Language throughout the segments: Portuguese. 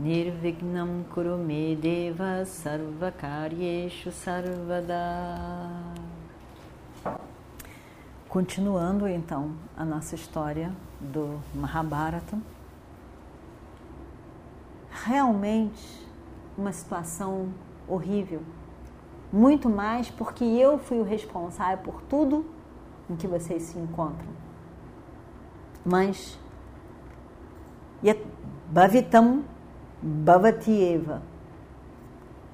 Nirvignam Kurume Deva Sarvakaryeshu Sarvada. Continuando então a nossa história do Mahabharata, realmente uma situação horrível, muito mais porque eu fui o responsável por tudo em que vocês se encontram. Mas Bhavitam Bhavatieva.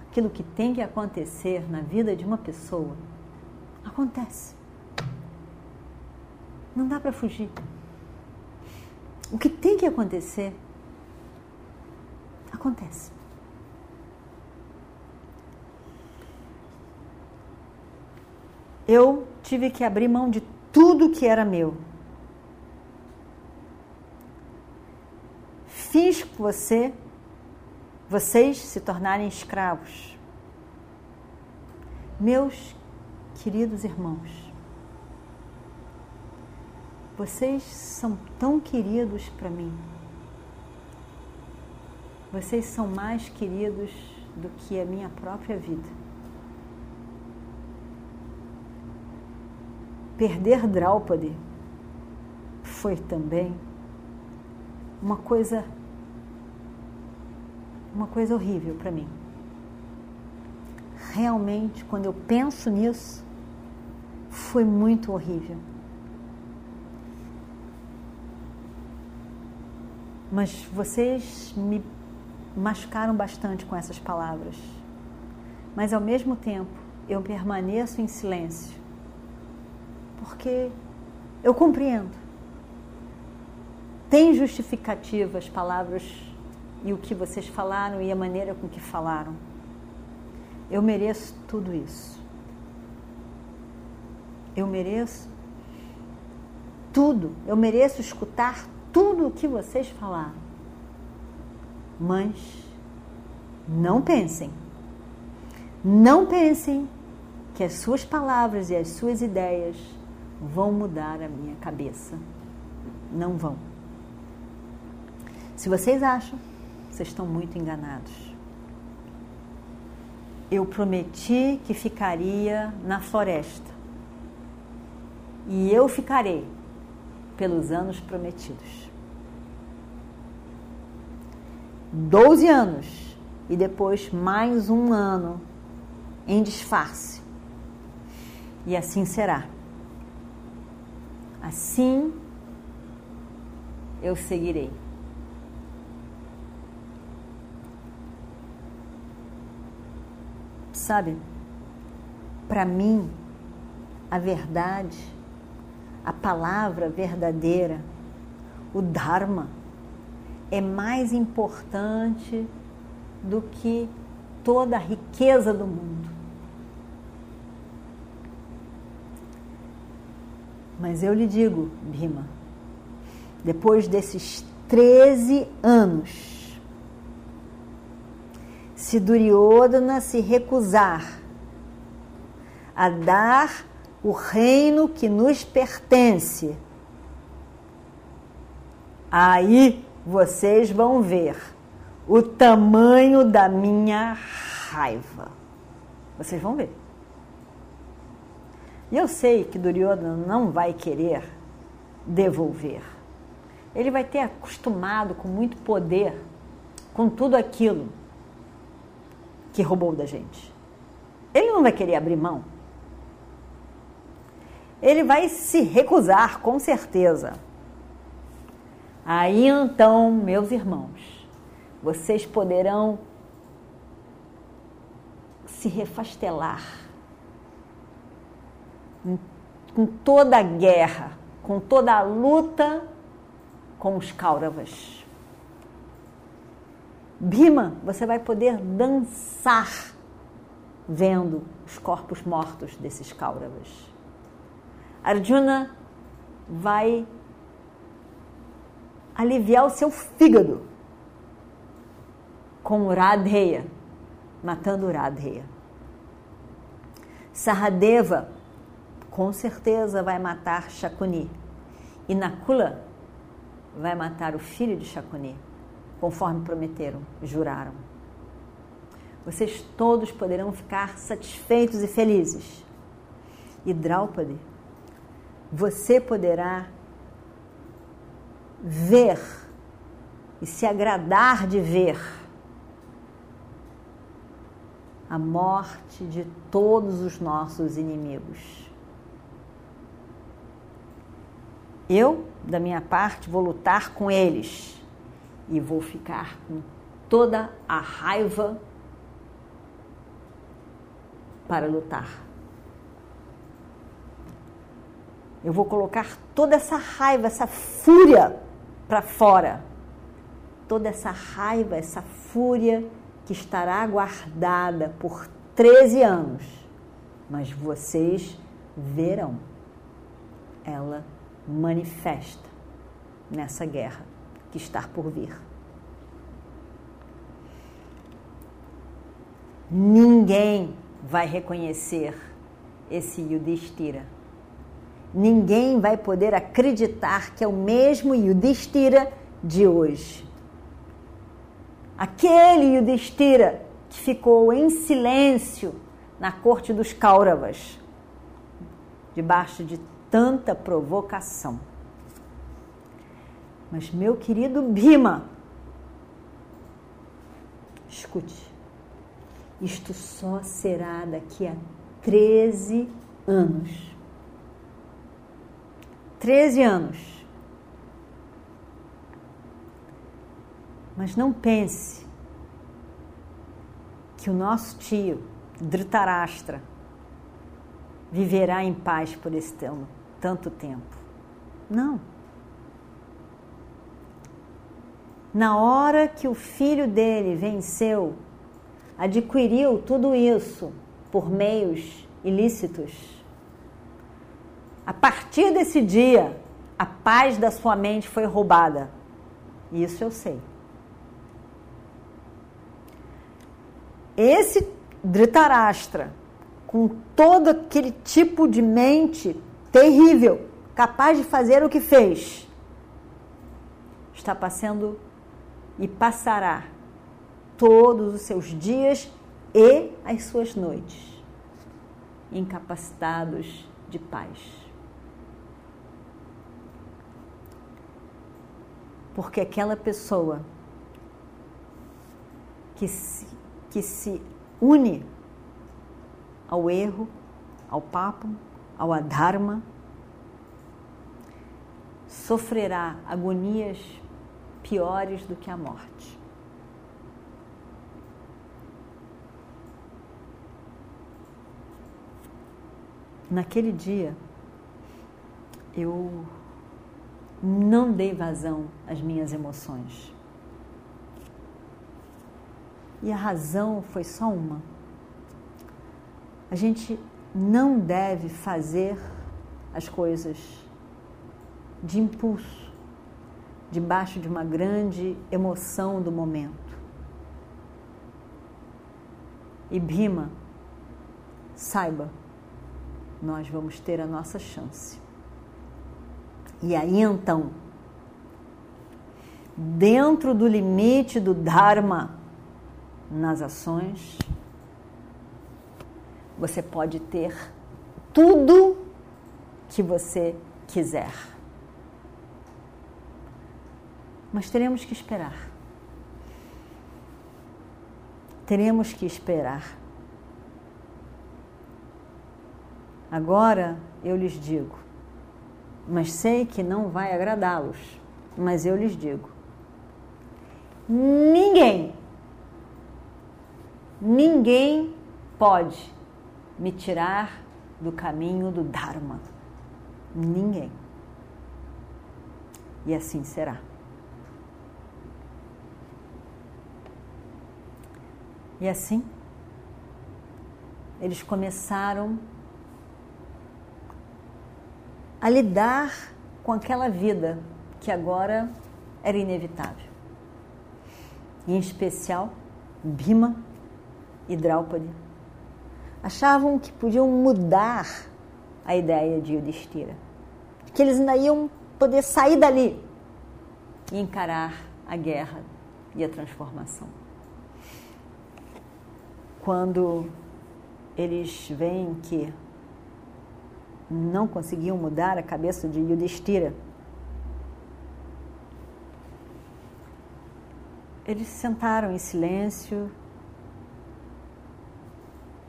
Aquilo que tem que acontecer na vida de uma pessoa acontece. Não dá para fugir. O que tem que acontecer acontece. Eu tive que abrir mão de tudo que era meu fiz você, vocês se tornarem escravos. Meus queridos irmãos, vocês são tão queridos para mim. Vocês são mais queridos do que a minha própria vida. Perder Draupadi foi também uma coisa uma coisa horrível para mim. Realmente, quando eu penso nisso, foi muito horrível. Mas vocês me machucaram bastante com essas palavras. Mas ao mesmo tempo, eu permaneço em silêncio. Porque eu compreendo. Tem justificativa as palavras e o que vocês falaram e a maneira com que falaram. Eu mereço tudo isso. Eu mereço tudo. Eu mereço escutar tudo o que vocês falaram. Mas não pensem. Não pensem que as suas palavras e as suas ideias vão mudar a minha cabeça. Não vão. Se vocês acham vocês estão muito enganados. Eu prometi que ficaria na floresta. E eu ficarei pelos anos prometidos. Doze anos e depois mais um ano em disfarce. E assim será. Assim eu seguirei. Sabe, para mim, a verdade, a palavra verdadeira, o Dharma, é mais importante do que toda a riqueza do mundo. Mas eu lhe digo, Bima, depois desses 13 anos se Duryodhana se recusar a dar o reino que nos pertence, aí vocês vão ver o tamanho da minha raiva. Vocês vão ver. E eu sei que Duryodhana não vai querer devolver. Ele vai ter acostumado com muito poder, com tudo aquilo que roubou da gente. Ele não vai querer abrir mão. Ele vai se recusar, com certeza. Aí então, meus irmãos, vocês poderão se refastelar com toda a guerra, com toda a luta com os Kauravas. Bhima, você vai poder dançar vendo os corpos mortos desses Kauravas. Arjuna vai aliviar o seu fígado com Radheya, matando Radheya. Saradeva com certeza vai matar Shakuni. E Nakula vai matar o filho de Shakuni, conforme prometeram, juraram. Vocês todos poderão ficar satisfeitos e felizes. E Draupadi, você poderá ver e se agradar de ver a morte de todos os nossos inimigos. Eu, da minha parte, vou lutar com eles e vou ficar com toda a raiva para lutar. Eu vou colocar toda essa raiva, essa fúria para fora. Toda essa raiva, essa fúria que estará guardada por 13 anos. Mas vocês verão ela manifesta nessa guerra que está por vir. Ninguém vai reconhecer esse Yudhishthira. Ninguém vai poder acreditar que é o mesmo Yudhishthira de hoje. Aquele Yudhishthira que ficou em silêncio na corte dos Kauravas, debaixo de tanta provocação. Mas, meu querido Bima, escute, isto só será daqui a 13 anos. 13 anos. Mas não pense que o nosso tio, Dhritarashtra, viverá em paz por esse tanto tempo. Não. Na hora que o filho dele venceu, adquiriu tudo isso por meios ilícitos, a partir desse dia, a paz da sua mente foi roubada. Isso eu sei. Esse Dhritarashtra, com todo aquele tipo de mente terrível, capaz de fazer o que fez, está passando e passará todos os seus dias e as suas noites incapacitados de paz. Porque aquela pessoa que se, que se une ao erro, ao papo, ao adharma, sofrerá agonias piores do que a morte. Naquele dia, eu não dei vazão às minhas emoções. E a razão foi só uma. A gente não deve fazer as coisas de impulso, debaixo de uma grande emoção do momento. E Bhima, saiba, nós vamos ter a nossa chance. E aí então, dentro do limite do Dharma nas ações, você pode ter tudo que você quiser. Mas teremos que esperar. Teremos que esperar. Agora eu lhes digo, mas sei que não vai agradá-los, mas eu lhes digo: ninguém, ninguém pode me tirar do caminho do Dharma. Ninguém. E assim será. E assim, eles começaram a lidar com aquela vida que agora era inevitável. Em especial, Bhima e Draupadi achavam que podiam mudar a ideia de Yudhishthira, que eles ainda iam poder sair dali e encarar a guerra e a transformação. Quando eles veem que não conseguiam mudar a cabeça de Yudhishthira, eles se sentaram em silêncio,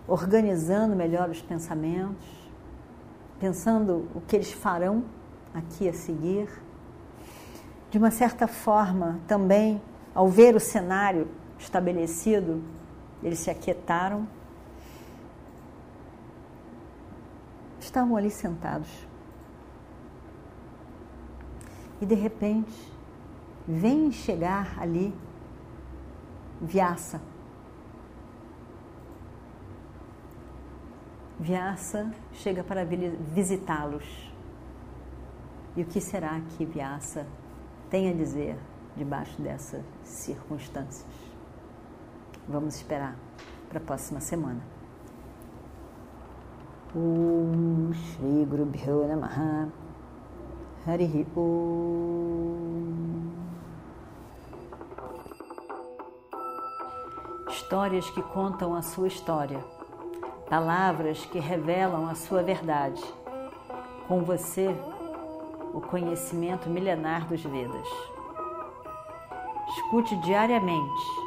organizando melhor os pensamentos, pensando o que eles farão aqui a seguir. De uma certa forma, também, ao ver o cenário estabelecido, eles se aquietaram. Estavam ali sentados. E de repente, vem chegar ali Vyasa. Vyasa chega para visitá-los. E o que será que Vyasa tem a dizer debaixo dessas circunstâncias? Vamos esperar para a próxima semana. Om Shri Guru Bhyo Namaha Hari Om Histórias que contam a sua história palavras que revelam a sua verdade. Com você, o conhecimento milenar dos Vedas. Escute diariamente